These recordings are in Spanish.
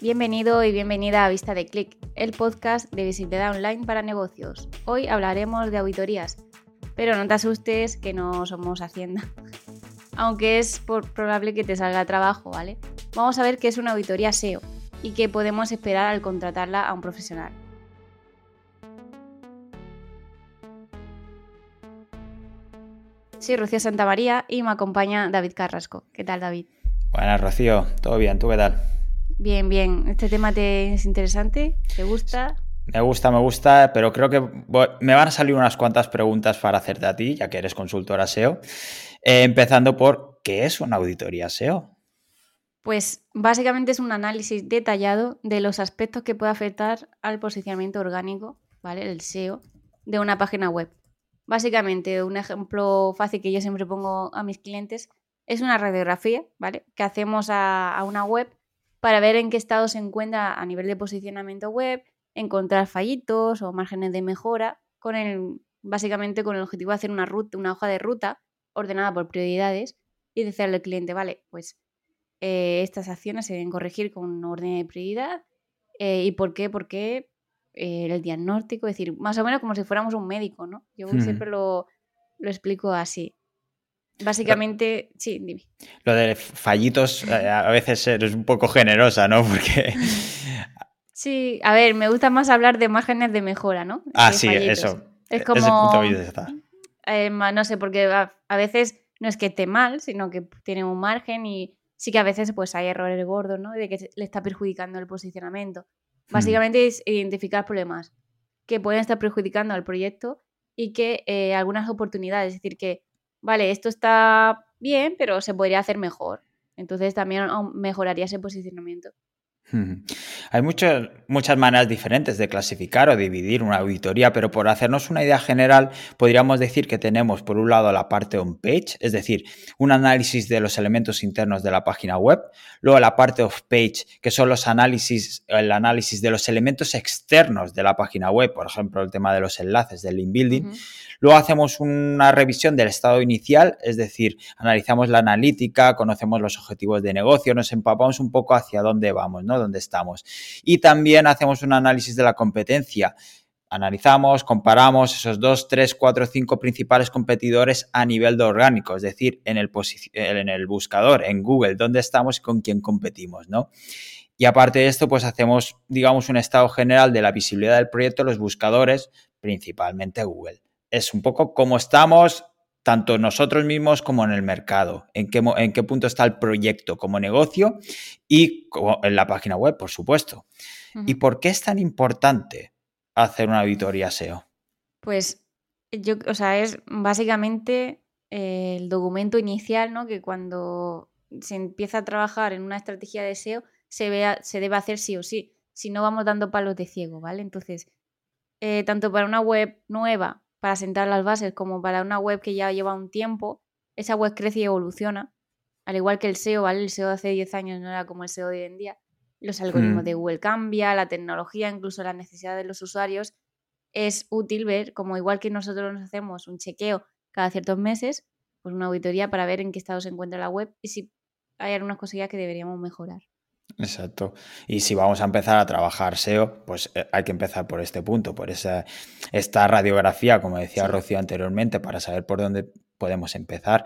Bienvenido y bienvenida a Vista de Click, el podcast de visibilidad online para negocios. Hoy hablaremos de auditorías, pero no te asustes que no somos Hacienda, aunque es probable que te salga trabajo, ¿vale? Vamos a ver qué es una auditoría SEO y qué podemos esperar al contratarla a un profesional. Soy Rocío Santamaría y me acompaña David Carrasco. ¿Qué tal, David? Buenas, Rocío. ¿Todo bien? ¿Tú qué tal? Bien, bien. ¿Este tema te es interesante? ¿Te gusta? Me gusta, me gusta, pero creo que me van a salir unas cuantas preguntas para hacerte a ti, ya que eres consultora SEO. Eh, empezando por, ¿qué es una auditoría SEO? Pues básicamente es un análisis detallado de los aspectos que puede afectar al posicionamiento orgánico, ¿vale? El SEO, de una página web. Básicamente, un ejemplo fácil que yo siempre pongo a mis clientes es una radiografía, ¿vale? Que hacemos a, una web para ver en qué estado se encuentra a nivel de posicionamiento web, encontrar fallitos o márgenes de mejora, con el, básicamente con el objetivo de hacer una, ruta, una hoja de ruta ordenada por prioridades y decirle al cliente, vale, pues eh, estas acciones se deben corregir con un orden de prioridad. Eh, ¿Y por qué? Porque eh, el diagnóstico, es decir, más o menos como si fuéramos un médico, ¿no? Yo hmm. siempre lo, explico así. Básicamente, sí, dime. Lo de fallitos eh, a veces eres un poco generosa, ¿no? Porque... Sí, a ver, me gusta más hablar de márgenes de mejora, ¿no? Ah, sí, eso. Es como... Eh, no sé, porque a, veces no es que esté mal, sino que tiene un margen y sí que a veces pues hay errores gordos, ¿no? De que le está perjudicando el posicionamiento. Hmm. Básicamente es identificar problemas que pueden estar perjudicando al proyecto y que eh, algunas oportunidades, es decir, que, vale, esto está bien, pero se podría hacer mejor. Entonces también mejoraría ese posicionamiento. Hay muchas, muchas maneras diferentes de clasificar o dividir una auditoría, pero por hacernos una idea general, podríamos decir que tenemos por un lado la parte on-page, es decir, un análisis de los elementos internos de la página web, luego la parte off-page, que son los análisis, el análisis de los elementos externos de la página web, por ejemplo, el tema de los enlaces del link building. Luego hacemos una revisión del estado inicial, es decir, analizamos la analítica, conocemos los objetivos de negocio, nos empapamos un poco hacia dónde vamos, ¿no? Dónde estamos. Y también hacemos un análisis de la competencia. Analizamos, comparamos esos dos, tres, cuatro, cinco principales competidores a nivel de orgánico, es decir, en el, en el buscador, en Google, dónde estamos y con quién competimos, ¿no? Y aparte de esto, pues hacemos, digamos, un estado general de la visibilidad del proyecto, los buscadores, principalmente Google es un poco cómo estamos tanto nosotros mismos como en el mercado, en qué, en qué punto está el proyecto como negocio y en la página web, por supuesto. ¿Y por qué es tan importante hacer una auditoría SEO? Pues yo, o sea, es básicamente eh, el documento inicial, ¿no? Que cuando se empieza a trabajar en una estrategia de SEO se, vea, se debe hacer sí o sí. Si no, vamos dando palos de ciego, ¿vale? Entonces, eh, tanto para una web nueva para sentar las bases, como para una web que ya lleva un tiempo, esa web crece y evoluciona. Al igual que el SEO, ¿vale? El SEO de hace 10 años no era como el SEO de hoy en día. Los algoritmos mm. de Google cambian, la tecnología, incluso la necesidad de los usuarios. Es útil ver, como igual que nosotros nos hacemos un chequeo cada ciertos meses, pues una auditoría para ver en qué estado se encuentra la web y si hay algunas cosillas que deberíamos mejorar. Exacto. Y si vamos a empezar a trabajar SEO, pues eh, hay que empezar por este punto, por esa, esta radiografía, como decía Rocío anteriormente, para saber por dónde podemos empezar.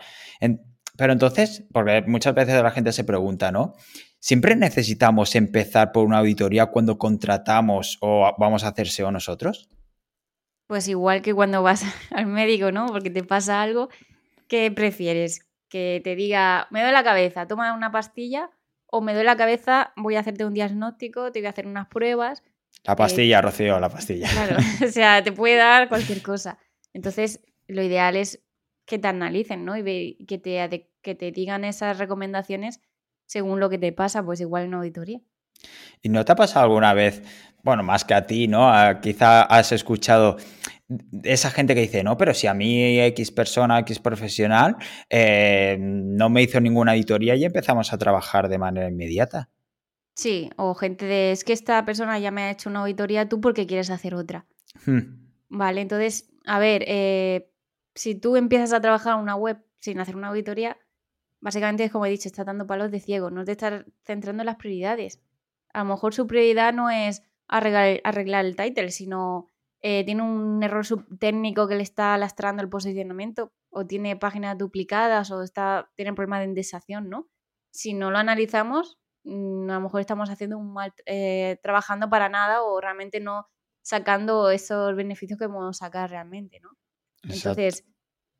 pero entonces, porque muchas veces la gente se pregunta, ¿no? ¿Siempre necesitamos empezar por una auditoría cuando contratamos o vamos a hacer SEO nosotros? Pues igual que cuando vas al médico, ¿no? Porque te pasa algo, ¿qué prefieres? Que te diga, me duele la cabeza, toma una pastilla o me duele la cabeza, voy a hacerte un diagnóstico, te voy a hacer unas pruebas. La pastilla, Rocío, la pastilla. Claro, o sea, te puede dar cualquier cosa. Entonces, lo ideal es que te analicen, ¿no? Y que te, que te digan esas recomendaciones según lo que te pasa, pues igual en auditoría. ¿Y no te ha pasado alguna vez, bueno, más que a ti, ¿no? quizá has escuchado esa gente que dice, no, pero si a mí X persona, X profesional, eh, no me hizo ninguna auditoría y empezamos a trabajar de manera inmediata. Sí, o gente de, es que esta persona ya me ha hecho una auditoría, tú porque quieres hacer otra. Hmm. Vale, entonces, a ver, eh, si tú empiezas a trabajar en una web sin hacer una auditoría, básicamente es como he dicho, está dando palos de ciego, no te estás centrando en las prioridades. A lo mejor su prioridad no es arreglar, arreglar el title, sino eh, tiene un error técnico que le está lastrando el posicionamiento, o tiene páginas duplicadas, o está, tiene problemas de indexación, ¿no? Si no lo analizamos, mm, a lo mejor estamos haciendo un mal, eh, trabajando para nada o realmente no sacando esos beneficios que podemos sacar realmente, ¿no? Entonces,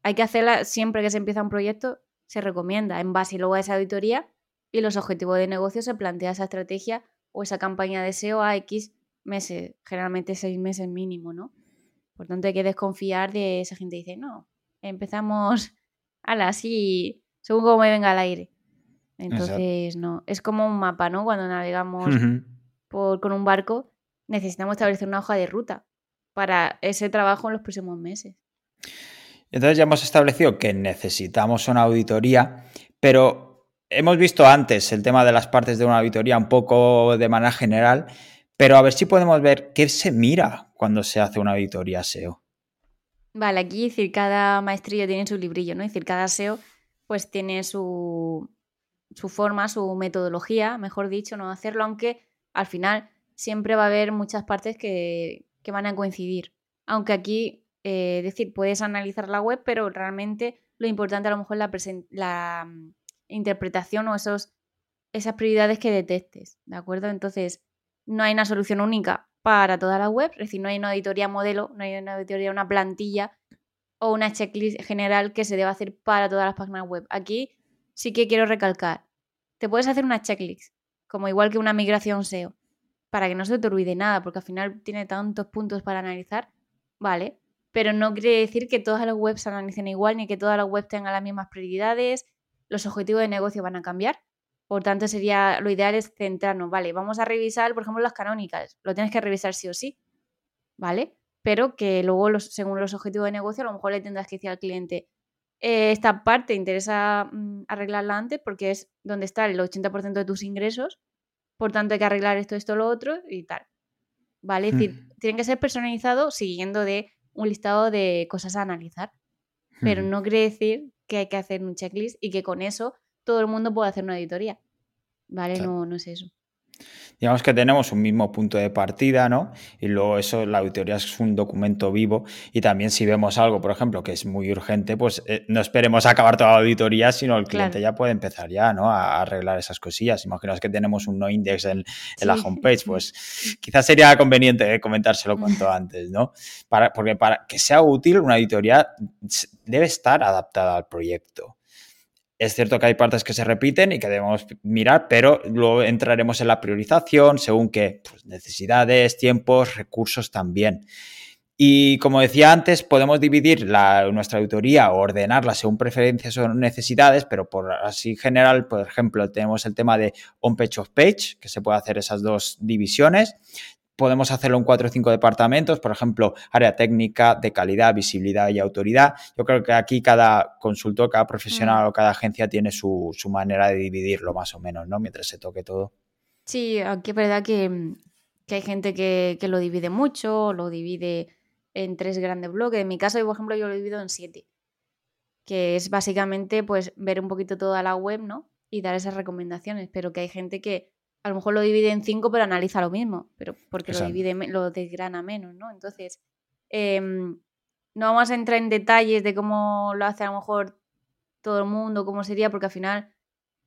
hay que hacerla siempre que se empieza un proyecto, se recomienda en base luego a esa auditoría y los objetivos de negocio se plantea esa estrategia o esa campaña de SEO a X meses, generalmente seis meses mínimo, ¿no? Por tanto, hay que desconfiar de esa gente que dice, no, empezamos a la así, según como me venga al aire. Entonces, no, es como un mapa, ¿no? Cuando navegamos por, con un barco, necesitamos establecer una hoja de ruta para ese trabajo en los próximos meses. Entonces ya hemos establecido que necesitamos una auditoría, pero hemos visto antes el tema de las partes de una auditoría un poco de manera general, pero a ver si podemos ver qué se mira cuando se hace una auditoría SEO. Vale, aquí decir, cada maestrillo tiene su librillo, ¿no? Es decir, cada SEO pues tiene su, su forma, su metodología, mejor dicho, no hacerlo, aunque al final siempre va a haber muchas partes que, que van a coincidir. Aunque aquí, eh, decir, puedes analizar la web, pero realmente lo importante a lo mejor es la, la mm, interpretación o esos, esas prioridades que detectes, ¿de acuerdo? Entonces, no hay una solución única para toda la web, es decir, no hay una auditoría modelo, no hay una auditoría, una plantilla o una checklist general que se deba hacer para todas las páginas web. Aquí sí que quiero recalcar, te puedes hacer una checklist, como igual que una migración SEO, para que no se te olvide nada, porque al final tiene tantos puntos para analizar, ¿vale? Pero no quiere decir que todas las webs se analicen igual, ni que todas las webs tengan las mismas prioridades, los objetivos de negocio van a cambiar, por tanto, sería lo ideal es centrarnos, ¿vale? Vamos a revisar, por ejemplo, las canónicas. Lo tienes que revisar sí o sí, ¿vale? Pero que luego, según los objetivos de negocio, a lo mejor le tendrás que decir al cliente, eh, esta parte interesa mm, arreglarla antes porque es donde está el 80% de tus ingresos, por tanto hay que arreglar esto, esto, lo otro y tal. ¿Vale? Es decir, tienen que ser personalizados siguiendo de un listado de cosas a analizar. Pero no quiere decir que hay que hacer un checklist y que con eso todo el mundo puede hacer una auditoría. ¿Vale? No, no es eso. Digamos que tenemos un mismo punto de partida, ¿no? Y luego eso, la auditoría es un documento vivo y también si vemos algo, por ejemplo, que es muy urgente, pues eh, no esperemos a acabar toda la auditoría, sino el cliente ya puede empezar ya, ¿no? A, arreglar esas cosillas. Imaginaos que tenemos un no index en, la homepage, pues quizás sería conveniente eh, comentárselo cuanto antes, ¿no? Para, porque para que sea útil, una auditoría debe estar adaptada al proyecto. Es cierto que hay partes que se repiten y que debemos mirar, pero luego entraremos en la priorización según qué pues, necesidades, tiempos, recursos también. Y como decía antes, podemos dividir nuestra auditoría o ordenarla según preferencias o necesidades, pero por así general, por ejemplo, tenemos el tema de on-page off-page, que se puede hacer esas dos divisiones podemos hacerlo en cuatro o cinco departamentos, por ejemplo, área técnica, de calidad, visibilidad y autoridad. Yo creo que aquí cada consultor, cada profesional mm. o cada agencia tiene su, manera de dividirlo más o menos, ¿no? Mientras se toque todo. Sí, aquí es verdad que, hay gente que, lo divide mucho, lo divide en tres grandes bloques. En mi caso, por ejemplo, yo lo divido en siete, que es básicamente pues ver un poquito toda la web, ¿no? Y dar esas recomendaciones, pero que hay gente que a lo mejor lo divide en cinco, pero analiza lo mismo, pero porque lo divide, lo desgrana menos, ¿no? Entonces, em, no vamos a entrar en detalles de cómo lo hace a lo mejor todo el mundo, cómo sería, porque al final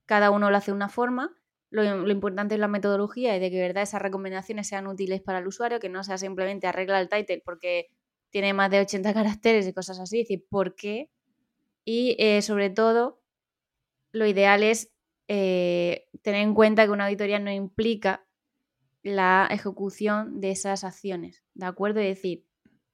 cada uno lo hace de una forma. Lo, importante es la metodología y de que verdad esas recomendaciones sean útiles para el usuario, que no sea simplemente arregla el title porque tiene más de 80 caracteres y cosas así, es decir, ¿por qué? Y eh, sobre todo, lo ideal es eh, tener en cuenta que una auditoría no implica la ejecución de esas acciones, ¿de acuerdo? Es decir,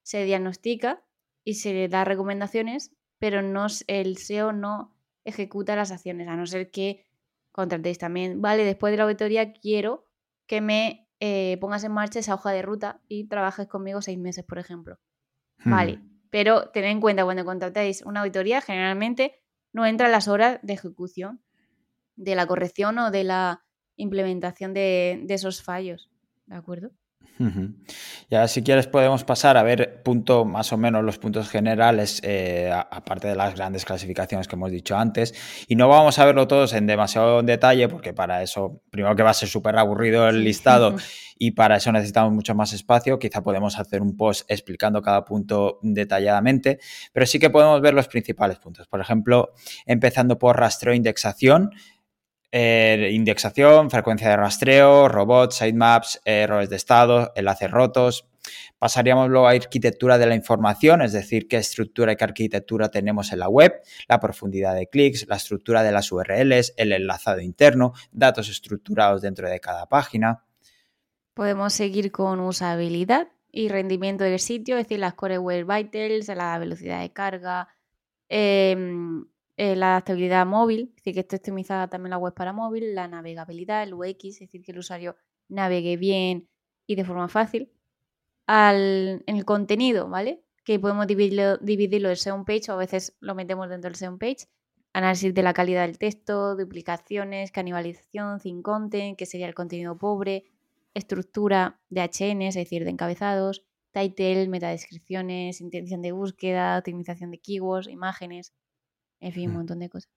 se diagnostica y se le da recomendaciones, pero no, el SEO no ejecuta las acciones, a no ser que contratéis también, vale, después de la auditoría quiero que me eh, pongas en marcha esa hoja de ruta y trabajes conmigo seis meses, por ejemplo. Vale, hmm. pero tened en cuenta cuando contratéis una auditoría, generalmente no entran las horas de ejecución de la corrección o de la implementación de, esos fallos. ¿De acuerdo? Ya si quieres podemos pasar a ver punto más o menos los puntos generales, eh, aparte de las grandes clasificaciones que hemos dicho antes. Y no vamos a verlo todos en demasiado detalle, porque para eso, primero que va a ser súper aburrido el listado y para eso necesitamos mucho más espacio. Quizá podemos hacer un post explicando cada punto detalladamente, pero sí que podemos ver los principales puntos. Por ejemplo, empezando por rastreo e indexación. Eh, indexación, frecuencia de rastreo, robots, sitemaps, errores de estado, enlaces rotos. Pasaríamos luego a arquitectura de la información, es decir, qué estructura y qué arquitectura tenemos en la web, la profundidad de clics, la estructura de las URLs, el enlazado interno, datos estructurados dentro de cada página. Podemos seguir con usabilidad y rendimiento del sitio, es decir, las Core Web Vitals, la velocidad de carga, em, eh, la adaptabilidad móvil, es decir, que esté optimizada también la web para móvil, la navegabilidad, el UX, es decir, que el usuario navegue bien y de forma fácil. Al, en el contenido, ¿vale? Que podemos dividirlo, dividirlo en SEO page o a veces lo metemos dentro del SEO page. Análisis de la calidad del texto, duplicaciones, canibalización, thin content, que sería el contenido pobre, estructura de HN, es decir, de encabezados, title, metadescripciones, intención de búsqueda, optimización de keywords, imágenes, en fin, un montón de cosas.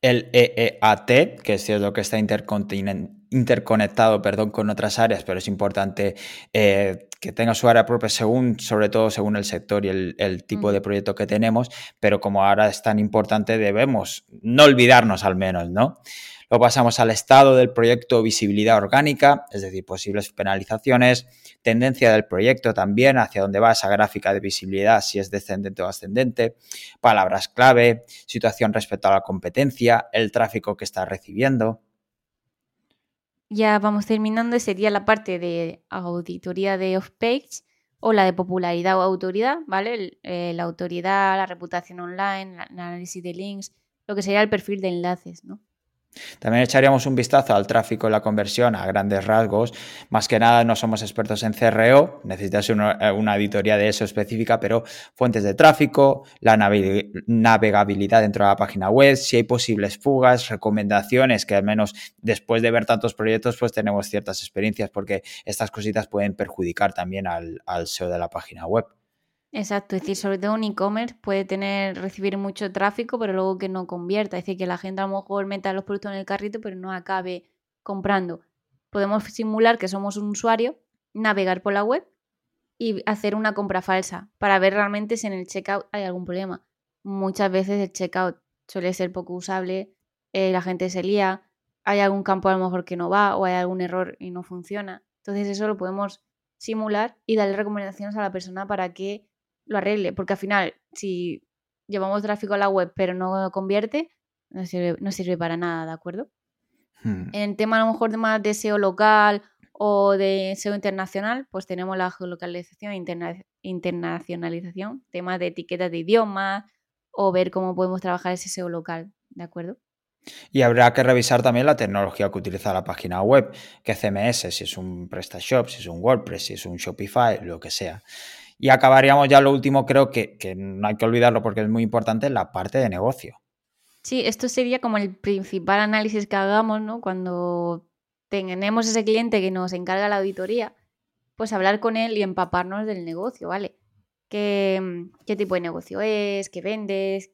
El EEAT, que es lo que está interconectado perdón, con otras áreas, pero es importante eh, que tenga su área propia según, sobre todo según el sector y el, tipo de proyecto que tenemos, pero como ahora es tan importante, debemos no olvidarnos al menos, ¿no? Luego pasamos al estado del proyecto visibilidad orgánica, es decir, posibles penalizaciones, tendencia del proyecto también, hacia dónde va esa gráfica de visibilidad, si es descendente o ascendente, palabras clave, situación respecto a la competencia, el tráfico que está recibiendo. Ya vamos terminando, sería la parte de auditoría de off-page o la de popularidad o autoridad, ¿vale? Eh, la autoridad, la reputación online, el análisis de links, lo que sería el perfil de enlaces, ¿no? También echaríamos un vistazo al tráfico y la conversión a grandes rasgos. Más que nada no somos expertos en CRO, necesitas una, eh, una auditoría de eso específica, pero fuentes de tráfico, la navegabilidad dentro de la página web, si hay posibles fugas, recomendaciones, que al menos después de ver tantos proyectos pues tenemos ciertas experiencias porque estas cositas pueden perjudicar también al SEO de la página web. Exacto, es decir, sobre todo un e-commerce puede tener, recibir mucho tráfico, pero luego que no convierta. Es decir, que la gente a lo mejor meta los productos en el carrito, pero no acabe comprando. Podemos simular que somos un usuario, navegar por la web y hacer una compra falsa para ver realmente si en el checkout hay algún problema. Muchas veces el checkout suele ser poco usable, eh, la gente se lía, hay algún campo a lo mejor que no va o hay algún error y no funciona. Entonces eso lo podemos simular y darle recomendaciones a la persona para que lo arregle, porque al final, si llevamos tráfico a la web pero no convierte, no sirve, no sirve para nada, ¿de acuerdo? Hmm. En tema a lo mejor de más de SEO local o de SEO internacional, pues tenemos la geolocalización e internacionalización, temas de etiquetas de idiomas o ver cómo podemos trabajar ese SEO local, ¿de acuerdo? Y habrá que revisar también la tecnología que utiliza la página web, que CMS, si es un PrestaShop, si es un WordPress, si es un Shopify, lo que sea. Y acabaríamos ya lo último, creo que, no hay que olvidarlo porque es muy importante, la parte de negocio. Sí, esto sería como el principal análisis que hagamos, ¿no? Cuando tenemos ese cliente que nos encarga la auditoría, pues hablar con él y empaparnos del negocio, ¿vale? ¿Qué, qué tipo de negocio es? ¿Qué vendes?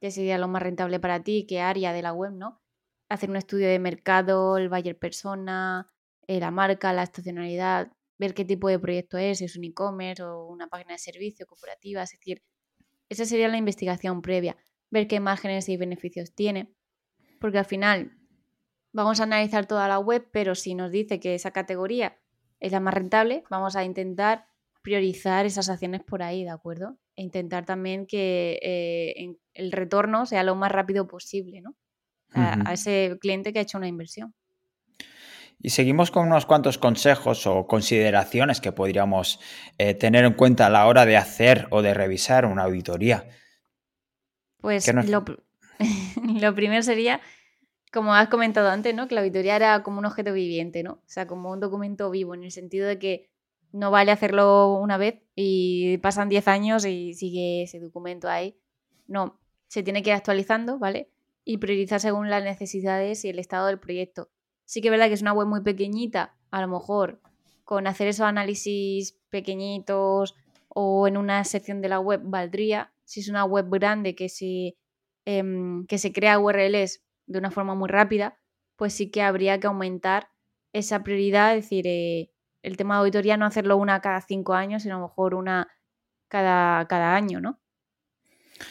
¿Qué sería lo más rentable para ti? ¿Qué área de la web, no? Hacer un estudio de mercado, el buyer persona, eh, la marca, la estacionalidad, ver qué tipo de proyecto es, si es un e-commerce o una página de servicio cooperativa, es decir, esa sería la investigación previa, ver qué márgenes y beneficios tiene, porque al final vamos a analizar toda la web, pero si nos dice que esa categoría es la más rentable, vamos a intentar priorizar esas acciones por ahí, ¿de acuerdo? E intentar también que eh, el retorno sea lo más rápido posible, ¿no? a ese cliente que ha hecho una inversión. Y seguimos con unos cuantos consejos o consideraciones que podríamos eh, tener en cuenta a la hora de hacer o de revisar una auditoría. Pues lo, lo, primero sería, como has comentado antes, ¿no? que la auditoría era como un objeto viviente, ¿no? O sea, como un documento vivo, en el sentido de que no vale hacerlo una vez y pasan 10 años y sigue ese documento ahí. No, se tiene que ir actualizando, ¿vale? Y priorizar según las necesidades y el estado del proyecto sí que es verdad que es una web muy pequeñita, a lo mejor con hacer esos análisis pequeñitos o en una sección de la web valdría. Si es una web grande que se, em, que se crea URLs de una forma muy rápida, pues sí que habría que aumentar esa prioridad, es decir, eh, el tema de auditoría no hacerlo una cada cinco años, sino a lo mejor una cada, cada año, ¿no?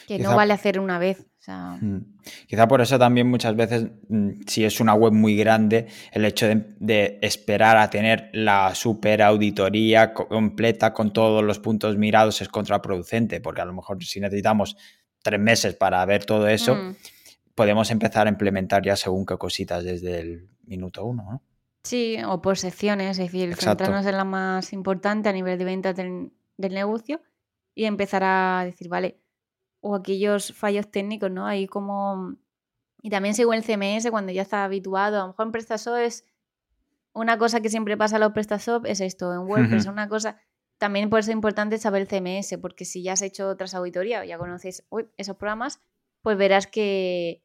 Que no vale hacer una vez. Quizá por eso también muchas veces, mm, si es una web muy grande, el hecho de, esperar a tener la super auditoría completa con todos los puntos mirados es contraproducente, porque a lo mejor si necesitamos tres meses para ver todo eso, mm. podemos empezar a implementar ya según qué cositas desde el minuto uno, ¿no? Sí, o por secciones, es decir, centrarnos en la más importante a nivel de venta del, del negocio y empezar a decir, vale, o aquellos fallos técnicos, ¿no? Ahí como... Y también según el CMS, cuando ya está habituado, a lo mejor en PrestaShop es una cosa que siempre pasa a los PrestaShop, es esto, en WordPress es una cosa... También por eso es importante saber el CMS, porque si ya has hecho otras auditorías o ya conoces esos programas, pues verás que,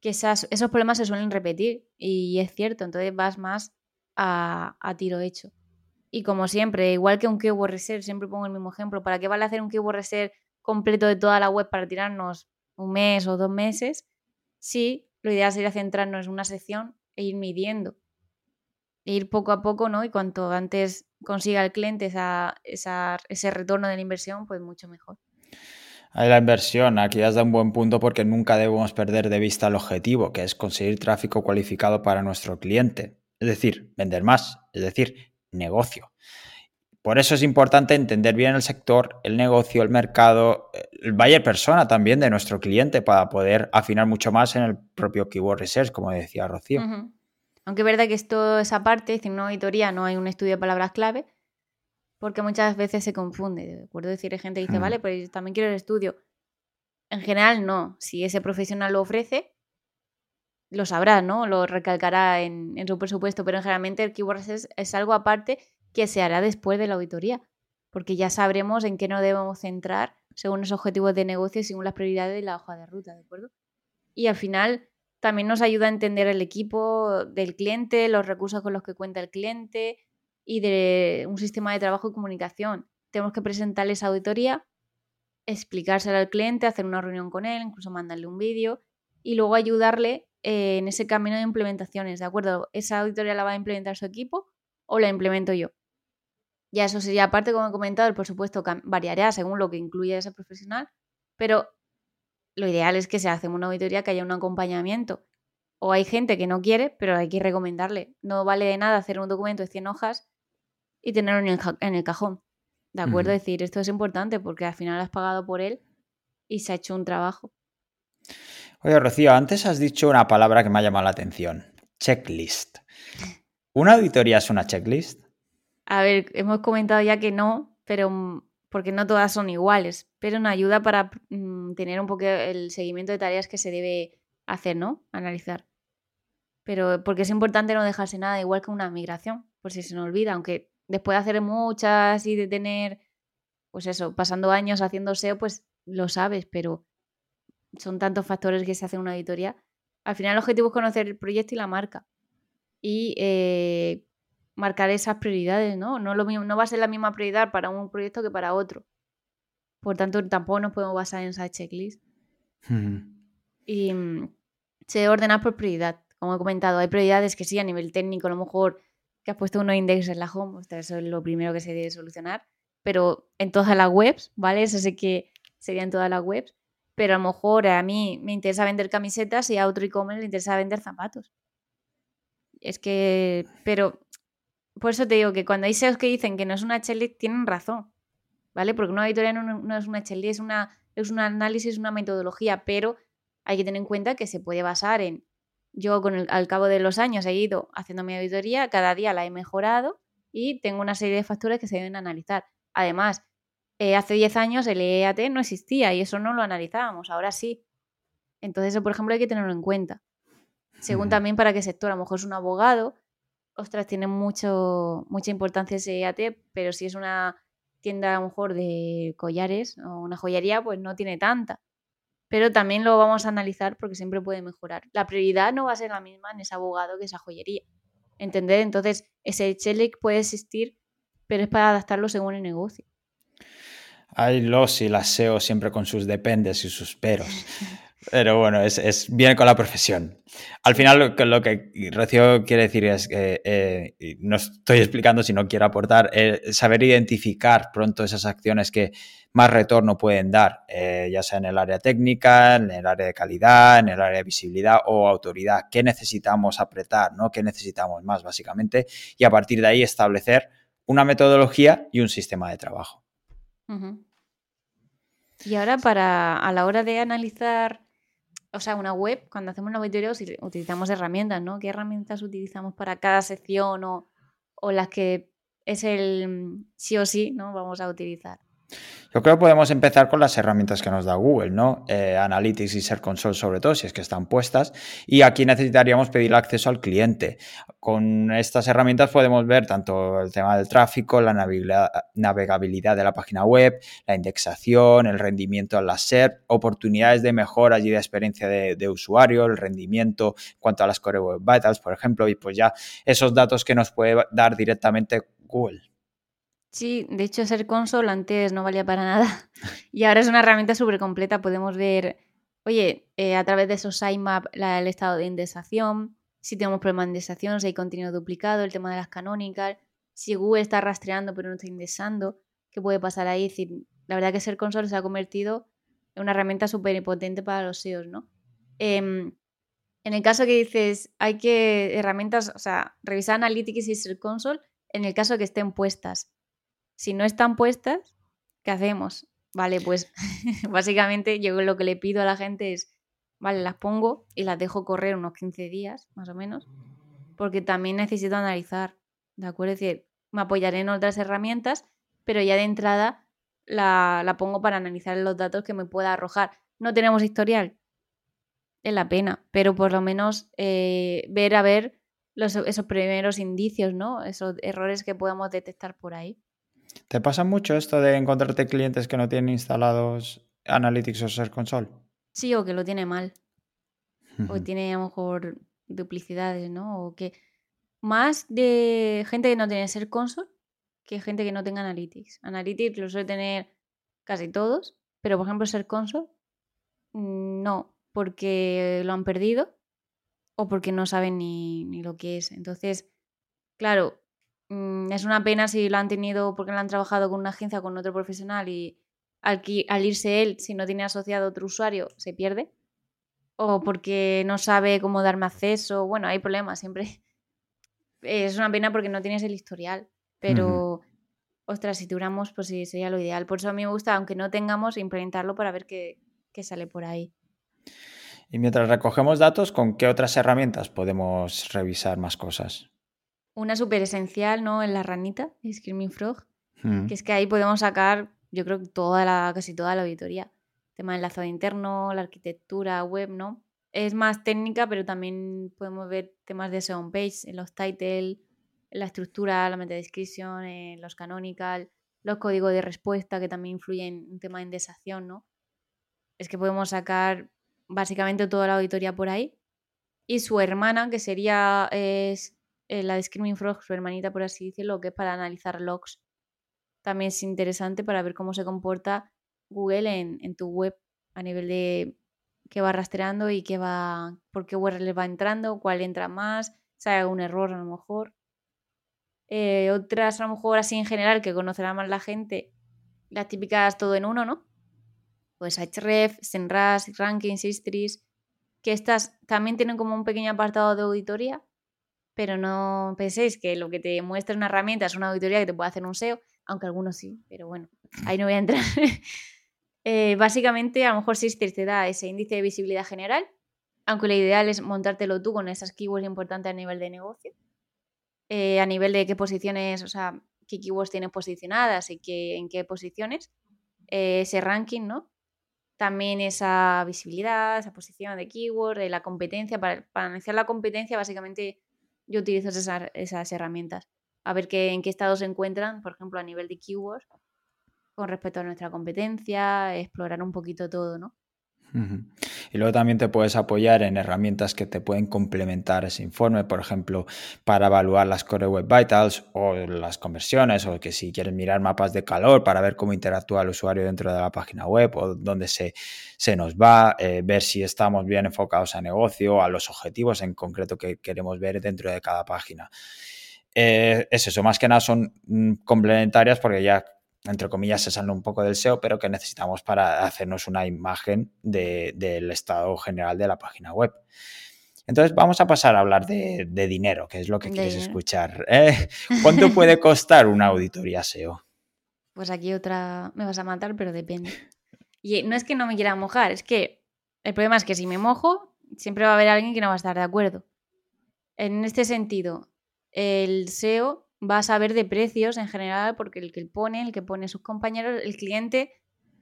que esas, esos problemas se suelen repetir y es cierto, entonces vas más a, a, tiro hecho. Y como siempre, igual que un keyword research, siempre pongo el mismo ejemplo, ¿para qué vale hacer un keyword research completo de toda la web para tirarnos un mes o dos meses, sí, lo ideal sería centrarnos en una sección e ir midiendo. E ir poco a poco, ¿no? Y cuanto antes consiga el cliente esa, ese retorno de la inversión, pues mucho mejor. Hay la inversión, aquí has dado un buen punto porque nunca debemos perder de vista el objetivo, que es conseguir tráfico cualificado para nuestro cliente. Es decir, vender más, es decir, negocio. Por eso es importante entender bien el sector, el negocio, el mercado, el buyer persona también de nuestro cliente para poder afinar mucho más en el propio keyword research, como decía Rocío. Aunque es verdad que esto, esa parte, en una auditoría no hay un estudio de palabras clave, porque muchas veces se confunde. De acuerdo, decir, hay gente que dice, vale, pues también quiero el estudio. En general, no. Si ese profesional lo ofrece, lo sabrá, ¿no? Lo recalcará en, su presupuesto, pero generalmente el keyword research es algo aparte que se hará después de la auditoría, porque ya sabremos en qué nos debemos centrar según los objetivos de negocio y según las prioridades de la hoja de ruta, ¿de acuerdo? Y al final también nos ayuda a entender el equipo del cliente, los recursos con los que cuenta el cliente y de un sistema de trabajo y comunicación. Tenemos que presentarle esa auditoría, explicársela al cliente, hacer una reunión con él, incluso mandarle un vídeo y luego ayudarle eh, en ese camino de implementaciones, ¿de acuerdo? Esa auditoría la va a implementar su equipo o la implemento yo. Ya eso sería aparte, como he comentado, por supuesto variará según lo que incluya ese profesional, pero lo ideal es que se hace una auditoría que haya un acompañamiento. O hay gente que no quiere, pero hay que recomendarle. No vale de nada hacer un documento de 100 hojas y tenerlo en el, cajón. ¿De acuerdo? Es decir, esto es importante porque al final has pagado por él y se ha hecho un trabajo. Oye, Rocío, antes has dicho una palabra que me ha llamado la atención. Checklist. ¿Una auditoría es una checklist? A ver, hemos comentado ya que no, pero mm, porque no todas son iguales, pero nos ayuda para mm, tener un poco el seguimiento de tareas que se debe hacer, ¿no? Analizar. Pero porque es importante no dejarse nada, igual que una migración, por si se nos olvida, aunque después de hacer muchas y de tener, pues eso, pasando años haciendo SEO, pues lo sabes, pero son tantos factores que se hace una auditoría. Al final el objetivo es conocer el proyecto y la marca. Y eh, marcar esas prioridades, ¿no? No, lo mismo, no va a ser la misma prioridad para un proyecto que para otro. Por tanto, tampoco nos podemos basar en esa checklist. Y mm, se ordena por prioridad. Como he comentado, hay prioridades que sí, a nivel técnico, a lo mejor que has puesto unos index en la home, eso es lo primero que se debe solucionar. Pero en todas las webs, ¿vale? Eso sé que sería en todas las webs. Pero a lo mejor a mí me interesa vender camisetas y a otro e-commerce le interesa vender zapatos. Es que, pero por eso te digo que cuando hay SEOs que dicen que no es una checklist, tienen razón, ¿vale? Porque una auditoría no, es una checklist, es, una, es un análisis, una metodología, pero hay que tener en cuenta que se puede basar en, yo con el, al cabo de los años he ido haciendo mi auditoría, cada día la he mejorado y tengo una serie de factores que se deben analizar. Además, eh, hace 10 años el EAT no existía y eso no lo analizábamos, ahora sí. Entonces, eso, por ejemplo, hay que tenerlo en cuenta. Según también para qué sector, a lo mejor es un abogado ostras, tiene mucho, mucha importancia ese EAT, pero si es una tienda a lo mejor de collares o una joyería, pues no tiene tanta. Pero también lo vamos a analizar porque siempre puede mejorar. La prioridad no va a ser la misma en ese abogado que esa joyería. entender. Entonces, ese checklist puede existir, pero es para adaptarlo según el negocio. Hay los y las SEO siempre con sus dependes y sus peros. Pero bueno, es, es bien con la profesión. Al final lo que, lo Recio quiere decir es que, eh, no estoy explicando si no quiero aportar, eh, saber identificar pronto esas acciones que más retorno pueden dar, eh, ya sea en el área técnica, en el área de calidad, en el área de visibilidad o autoridad. ¿Qué necesitamos apretar? ¿no? ¿Qué necesitamos más, básicamente? Y a partir de ahí establecer una metodología y un sistema de trabajo. Y ahora para a la hora de analizar o sea, una web, cuando hacemos una auditoría utilizamos herramientas, ¿no? ¿Qué herramientas utilizamos para cada sección o, o las que es el mm, sí o sí, ¿no? Vamos a utilizar. Yo creo que podemos empezar con las herramientas que nos da Google, ¿no? Eh, Analytics y Search Console sobre todo, si es que están puestas. Y aquí necesitaríamos pedir acceso al cliente. Con estas herramientas podemos ver tanto el tema del tráfico, la navegabilidad de la página web, la indexación, el rendimiento en la SERP, oportunidades de mejora y de experiencia de, usuario, el rendimiento en cuanto a las Core Web Vitals, por ejemplo, y pues ya esos datos que nos puede dar directamente Google. Sí, de hecho ser console antes no valía para nada y ahora es una herramienta súper completa. Podemos ver, oye, eh, a través de esos sitemap el estado de indexación, si tenemos problemas de indexación, si hay contenido duplicado, el tema de las canónicas, si Google está rastreando pero no está indexando, ¿qué puede pasar ahí? Es decir, la verdad que ser console se ha convertido en una herramienta súper potente para los SEOs, ¿no? Em, en el caso que dices, hay que herramientas, o sea, revisar Analytics y ser console en el caso que estén puestas si no están puestas, ¿qué hacemos? Vale, pues básicamente yo lo que le pido a la gente es, vale, las pongo y las dejo correr unos 15 días, más o menos, porque también necesito analizar, ¿de acuerdo? Es decir, me apoyaré en otras herramientas, pero ya de entrada la, pongo para analizar los datos que me pueda arrojar. No tenemos historial, es la pena, pero por lo menos eh, ver a ver esos primeros indicios, ¿no? Esos errores que podemos detectar por ahí. ¿Te pasa mucho esto de encontrarte clientes que no tienen instalados Analytics o Search Console? Sí, o que lo tiene mal. o tiene a lo mejor duplicidades, ¿no? O que más de gente que no tiene Search Console que gente que no tenga Analytics. Analytics lo suele tener casi todos, pero por ejemplo Search Console mm, no, porque lo han perdido o porque no saben ni, ni lo que es. Entonces, claro, es una pena si lo han tenido porque lo han trabajado con una agencia o con otro profesional y al, irse él, si no tiene asociado otro usuario, se pierde. O porque no sabe cómo darme acceso. Bueno, hay problemas siempre. Es una pena porque no tienes el historial. Pero, ostras, si tuviéramos, pues sí, sería lo ideal. Por eso a mí me gusta, aunque no tengamos, implementarlo para ver qué, qué sale por ahí. Y mientras recogemos datos, ¿con qué otras herramientas podemos revisar más cosas? Una súper esencial, ¿no? En la ranita, Screaming Frog, mm. que es que ahí podemos sacar, yo creo que toda la, casi toda la auditoría. Tema de enlazado interno, la arquitectura web, ¿no? Es más técnica, pero también podemos ver temas de SEO page, en los titles, en la estructura, la meta description, en los canonical, los códigos de respuesta que también influyen en un tema de indexación, ¿no? Es que podemos sacar básicamente toda la auditoría por ahí. Y su hermana, que sería es eh, la de Screaming Frog, su hermanita, por así decirlo, que es para analizar logs. También es interesante para ver cómo se comporta Google en, tu web a nivel de qué va rastreando y qué va, por qué URL va entrando, cuál entra más, si hay algún error a lo mejor. Eh, otras a lo mejor así en general que conocerá más la gente, las típicas todo en uno, ¿no? Pues Href, Senras, Rankings, Istris, que estas también tienen como un pequeño apartado de auditoría pero no penséis que lo que te muestra una herramienta es una auditoría que te puede hacer un SEO, aunque algunos sí, pero bueno, ahí no voy a entrar. Eh, básicamente, a lo mejor Sisters te da ese índice de visibilidad general, aunque lo ideal es montártelo tú con esas keywords importantes a nivel de negocio, eh, a nivel de qué posiciones, o sea, qué keywords tienes posicionadas y qué, en qué posiciones, eh, ese ranking, ¿no? También esa visibilidad, esa posición de keyword, de la competencia. Para, para analizar la competencia, básicamente yo utilizo esas, herramientas. A ver qué, en qué estado se encuentran, por ejemplo, a nivel de keywords, con respecto a nuestra competencia, explorar un poquito todo, ¿no? Y luego también te puedes apoyar en herramientas que te pueden complementar ese informe, por ejemplo, para evaluar las Core Web Vitals o las conversiones, o que si quieres mirar mapas de calor para ver cómo interactúa el usuario dentro de la página web o dónde se, se nos va, eh, ver si estamos bien enfocados a negocio, a los objetivos en concreto que queremos ver dentro de cada página. Eh, es eso, más que nada son mm, complementarias porque ya entre comillas, se sale un poco del SEO, pero que necesitamos para hacernos una imagen del estado general de la página web. Entonces vamos a pasar a hablar de, dinero, que es lo que quieres escuchar. ¿eh? ¿Cuánto puede costar una auditoría SEO? Pues aquí otra me vas a matar, pero depende. Y no es que no me quiera mojar, es que el problema es que si me mojo, siempre va a haber alguien que no va a estar de acuerdo. En este sentido, el SEO va a saber de precios en general, porque el que pone, el que pone sus compañeros, el cliente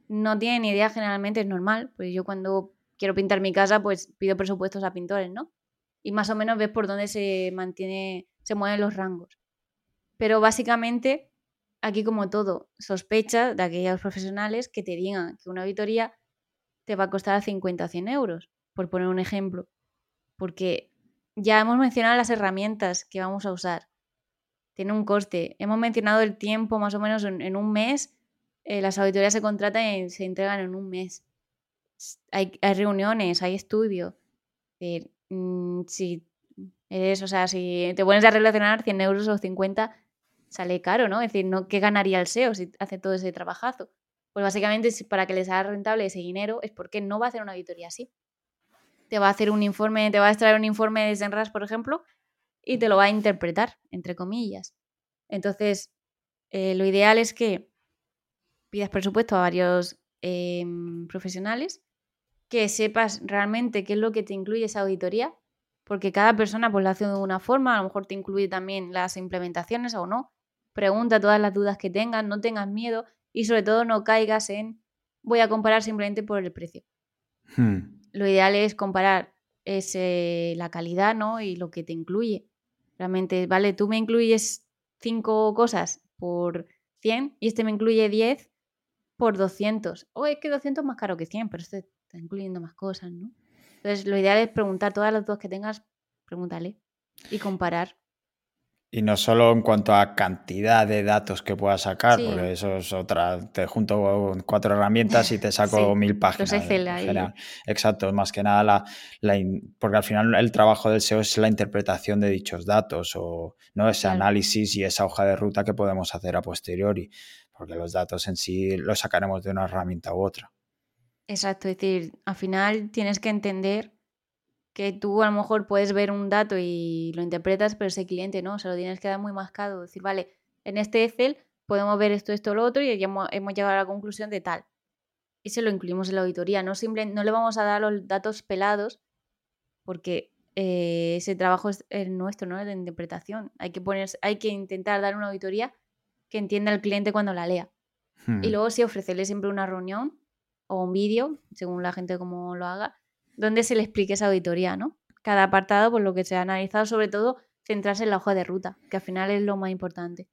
no tiene ni idea generalmente, es normal. Pues yo cuando quiero pintar mi casa, pues pido presupuestos a pintores, ¿no? Y más o menos ves por dónde se mantiene, se mueven los rangos. Pero básicamente, aquí como todo, sospecha de aquellos profesionales que te digan que una auditoría te va a costar 50 o 100 euros, por poner un ejemplo. Porque ya hemos mencionado las herramientas que vamos a usar tiene un coste. Hemos mencionado el tiempo, más o menos en, un mes. Eh, las auditorías se contratan y se entregan en un mes. Hay, reuniones, hay estudios. Mm, si eres, o sea, si te pones a relacionar 100 euros o 50, sale caro, ¿no? Es decir, ¿no? ¿qué ganaría el SEO si hace todo ese trabajazo? Pues básicamente, para que les haga rentable ese dinero, es porque no va a hacer una auditoría así. Te va a hacer un informe, te va a extraer un informe de Zenras, por ejemplo, y te lo va a interpretar, entre comillas. Entonces, eh, lo ideal es que pidas presupuesto a varios em, profesionales, que sepas realmente qué es lo que te incluye esa auditoría, porque cada persona pues lo hace de una forma, a lo mejor te incluye también las implementaciones o no. Pregunta todas las dudas que tengas, no tengas miedo y sobre todo no caigas en voy a comparar simplemente por el precio. Hmm. Lo ideal es comparar ese, la calidad ¿no? y lo que te incluye. Realmente, vale, tú me incluyes cinco cosas por 100 y este me incluye 10 por 200. O es que 200 es más caro que 100, pero este está incluyendo más cosas, ¿no? Entonces, lo ideal es preguntar todas las dos que tengas, pregúntale y comparar. Y no solo en cuanto a cantidad de datos que puedas sacar, porque eso es otra. Te junto cuatro herramientas y te saco mil páginas. Exacto, más que nada la, porque al final el trabajo del SEO es la interpretación de dichos datos o no ese análisis y esa hoja de ruta que podemos hacer a posteriori, porque los datos en sí los sacaremos de una herramienta u otra. Exacto, es decir, al final tienes que entender que tú a lo mejor puedes ver un dato y lo interpretas, pero ese cliente no, se lo tienes que dar muy mascado. Decir, vale, en este Excel podemos ver esto, esto, lo otro y ya hemos, llegado a la conclusión de tal. Y se lo incluimos en la auditoría. No, simple, no le vamos a dar los datos pelados porque eh, ese trabajo es nuestro, ¿no? de interpretación. Hay que, poner, hay que intentar dar una auditoría que entienda el cliente cuando la lea. Y hmm. luego sí ofrecerle siempre una reunión o un vídeo, según la gente como lo haga, donde se le explique esa auditoría, ¿no? Cada apartado, por lo que se ha analizado, sobre todo centrarse en la hoja de ruta, que al final es lo más importante.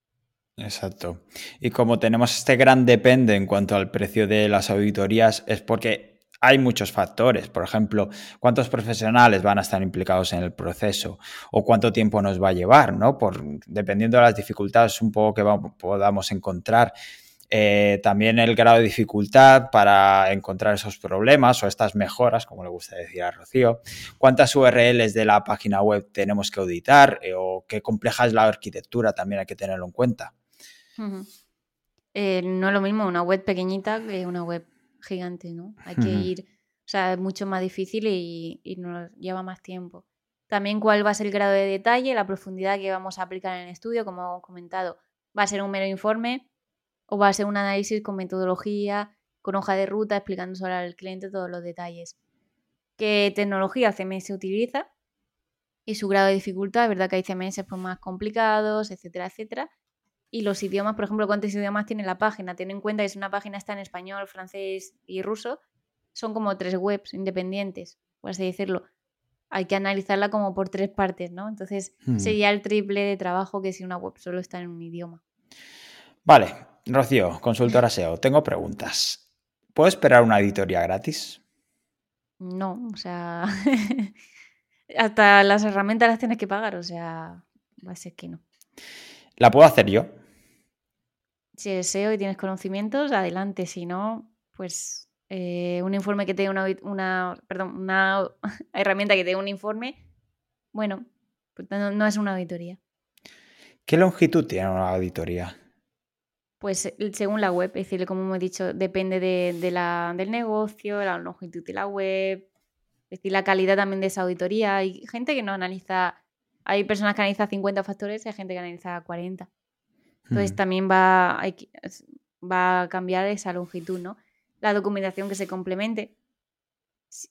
Exacto. Y como tenemos este gran depende en cuanto al precio de las auditorías, es porque hay muchos factores. Por ejemplo, cuántos profesionales van a estar implicados en el proceso o cuánto tiempo nos va a llevar, ¿no? Por, dependiendo de las dificultades un poco que podamos encontrar eh, también el grado de dificultad para encontrar esos problemas o estas mejoras, como le gusta decir a Rocío, cuántas URLs de la página web tenemos que auditar eh, o qué compleja es la arquitectura, también hay que tenerlo en cuenta. Eh, no es lo mismo una web pequeñita que una web gigante, ¿no? Hay que ir, o sea, es mucho más difícil y, y nos lleva más tiempo. También cuál va a ser el grado de detalle, la profundidad que vamos a aplicar en el estudio, como hemos comentado, va a ser un mero informe, o va a ser un análisis con metodología, con hoja de ruta, explicando sobre al cliente todos los detalles. ¿Qué tecnología CMS utiliza? Y su grado de dificultad, es verdad que hay CMS pues, más complicados, etcétera, etcétera. Y los idiomas, por ejemplo, cuántos idiomas tiene la página. Ten en cuenta que si una página está en español, francés y ruso, son como tres webs independientes, por así decirlo. Hay que analizarla como por tres partes, ¿no? Entonces hmm. sería el triple de trabajo que si una web solo está en un idioma. Vale, Rocío, consultora SEO, tengo preguntas. ¿Puedo esperar una auditoría gratis? No, o sea, hasta las herramientas las tienes que pagar, o sea, va a ser que no. ¿La puedo hacer yo? Si deseo y tienes conocimientos, adelante. Si no, pues eh, un informe que tenga una, una, perdón, una herramienta que tenga un informe, bueno, pues no, es una auditoría. ¿Qué longitud tiene una auditoría? Pues según la web, es decir, como hemos dicho, depende de, la, del negocio, la longitud de la web, es decir, la calidad también de esa auditoría. Hay gente que no analiza, hay personas que analizan 50 factores y hay gente que analiza 40. Entonces también va, va a cambiar esa longitud, ¿no? La documentación que se complemente.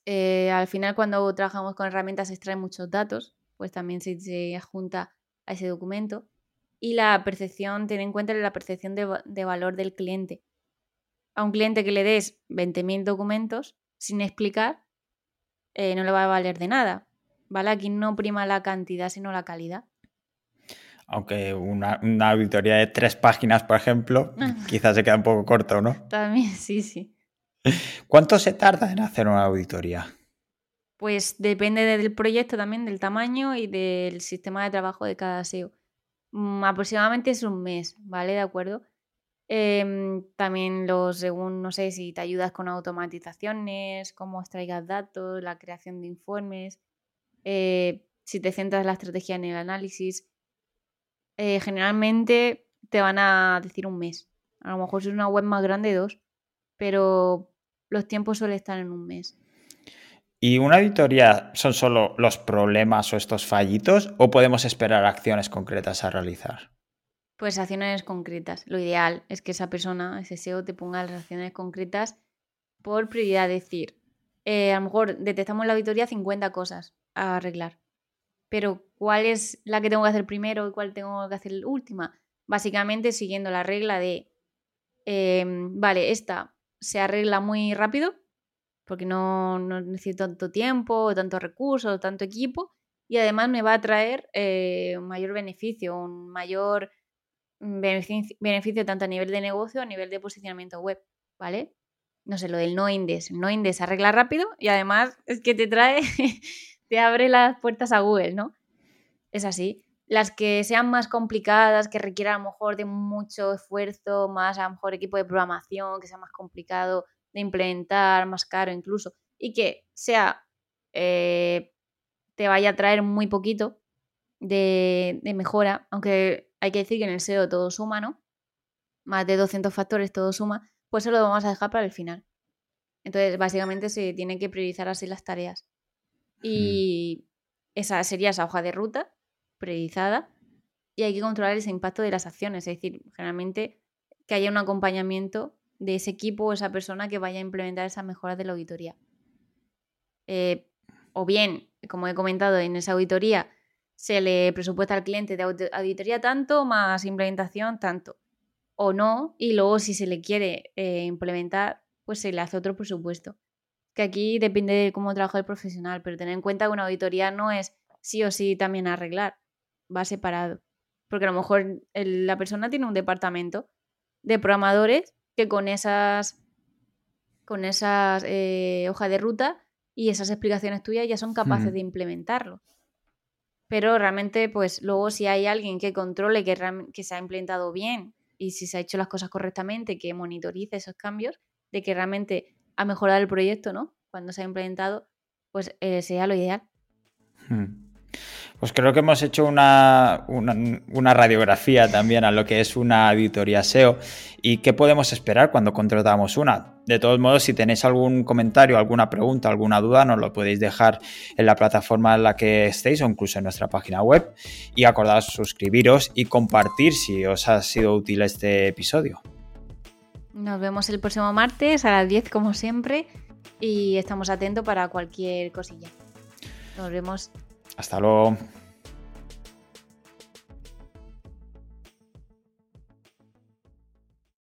Eh, al final, cuando trabajamos con herramientas, se extraen muchos datos, pues también se, se adjunta a ese documento. Y la percepción, ten en cuenta la percepción de, valor del cliente. A un cliente que le des 20.000 documentos sin explicar, eh, no le va a valer de nada. ¿Vale? Aquí no prima la cantidad, sino la calidad aunque una, auditoría de tres páginas, por ejemplo, quizás se queda un poco corto, ¿no? También, sí, sí. ¿Cuánto se tarda en hacer una auditoría? Pues depende del proyecto también, del tamaño y del sistema de trabajo de cada SEO. Mm, aproximadamente es un mes, ¿vale? De acuerdo. Em, también los, según, no sé, si te ayudas con automatizaciones, cómo extraigas datos, la creación de informes, eh, si te centras en la estrategia en el análisis, eh, generalmente te van a decir un mes. A lo mejor si es una web más grande, dos. Pero los tiempos suelen estar en un mes. ¿Y una auditoría son solo los problemas o estos fallitos o podemos esperar acciones concretas a realizar? Pues acciones concretas. Lo ideal es que esa persona, ese SEO, te ponga las acciones concretas por prioridad. Decir, eh, a lo mejor detectamos en la auditoría 50 cosas a arreglar pero ¿cuál es la que tengo que hacer primero y cuál tengo que hacer última? Básicamente siguiendo la regla de, em, vale, esta se arregla muy rápido porque no, necesito tanto tiempo, tanto recursos, tanto equipo y además me va a traer eh, un mayor beneficio, un mayor beneficio, beneficio tanto a nivel de negocio a nivel de posicionamiento web, ¿vale? No sé, lo del no index. No index arregla rápido y además es que te trae te abre las puertas a Google, ¿no? Es así. Las que sean más complicadas, que requieran a lo mejor de mucho esfuerzo, más a lo mejor equipo de programación, que sea más complicado de implementar, más caro incluso, y que sea, eh, te vaya a traer muy poquito de, de, mejora, aunque hay que decir que en el SEO todo suma, ¿no? Más de 200 factores todo suma, pues eso lo vamos a dejar para el final. Entonces, básicamente se tienen que priorizar así las tareas. Y esa sería esa hoja de ruta priorizada y hay que controlar ese impacto de las acciones, es decir, generalmente que haya un acompañamiento de ese equipo o esa persona que vaya a implementar esas mejoras de la auditoría. Eh, o bien, como he comentado, en esa auditoría se le presupuesta al cliente de auditoría tanto más implementación tanto. O no, y luego si se le quiere eh, implementar, pues se le hace otro presupuesto que aquí depende de cómo trabaja el profesional, pero tener en cuenta que una auditoría no es sí o sí también arreglar, va separado. Porque a lo mejor la persona tiene un departamento de programadores que con esas con esas eh, hojas de ruta y esas explicaciones tuyas ya son capaces de implementarlo. Pero realmente, pues luego si hay alguien que controle que, que se ha implementado bien y si se ha hecho las cosas correctamente, que monitorice esos cambios, de que realmente a mejorar el proyecto, ¿no? Cuando se ha implementado, pues eh, sea lo ideal. Hmm. Pues creo que hemos hecho una, una, radiografía también a lo que es una auditoría SEO y qué podemos esperar cuando contratamos una. De todos modos, si tenéis algún comentario, alguna pregunta, alguna duda, nos lo podéis dejar en la plataforma en la que estéis o incluso en nuestra página web. Y acordaos suscribiros y compartir si os ha sido útil este episodio. Nos vemos el próximo martes a las 10 como siempre y estamos atentos para cualquier cosilla. Nos vemos. Hasta luego.